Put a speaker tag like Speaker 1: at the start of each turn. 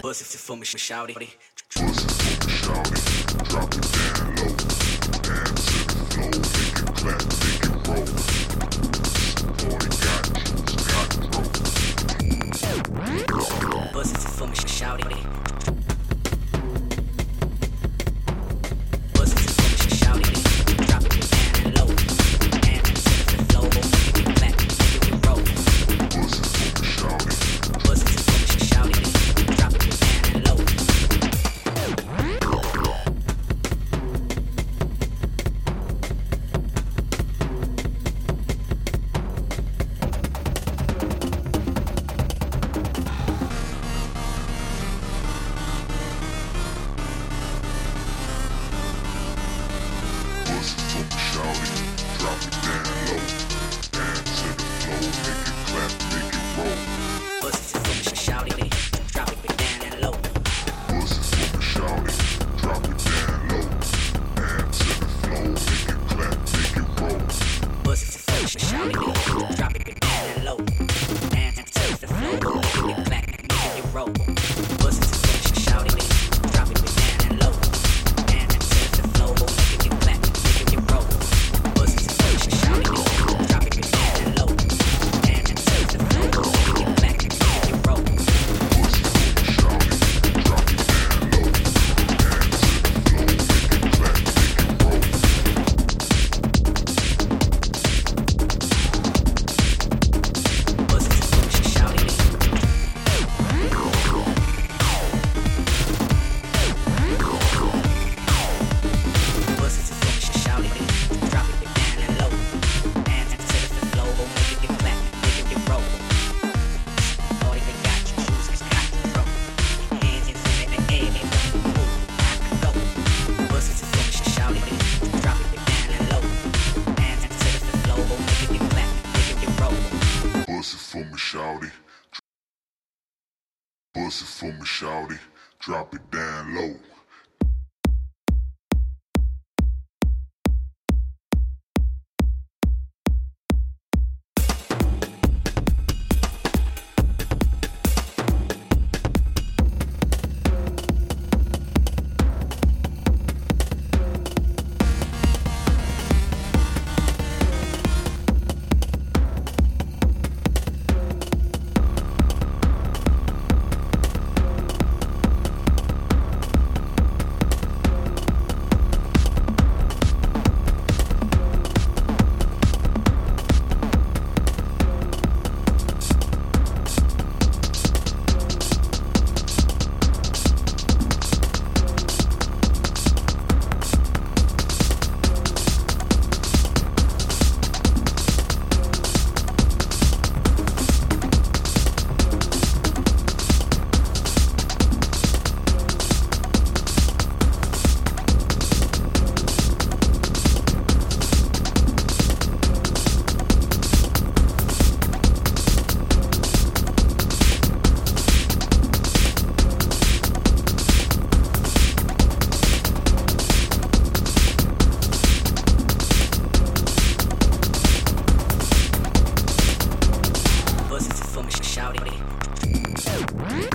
Speaker 1: Pussy for me, shouty.
Speaker 2: Pussy for me, shouty. Drop it down low. Dance to the floor. Make it clap, make it roll.
Speaker 1: Boy, got it,
Speaker 2: got it, bro.
Speaker 1: Pussy for me, shouty. Shouting, drop it down low. Bust it
Speaker 2: for me,
Speaker 1: shouty. Drop it down low. Bye.